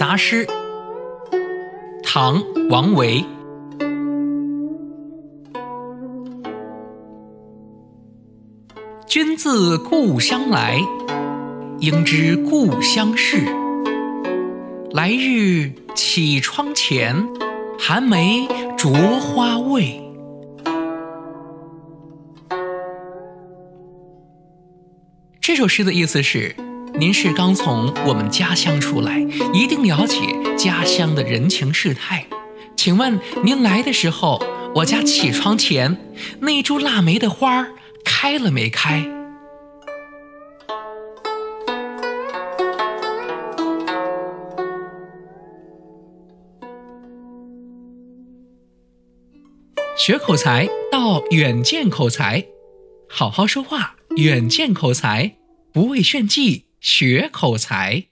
杂诗，唐·王维。君自故乡来，应知故乡事。来日绮窗前，寒梅著花未？这首诗的意思是：您是刚从我们家乡出来，一定了解家乡的人情世态。请问您来的时候，我家起窗前那株腊梅的花？开了没开？学口才到远见口才，好好说话，远见口才，不为炫技学口才。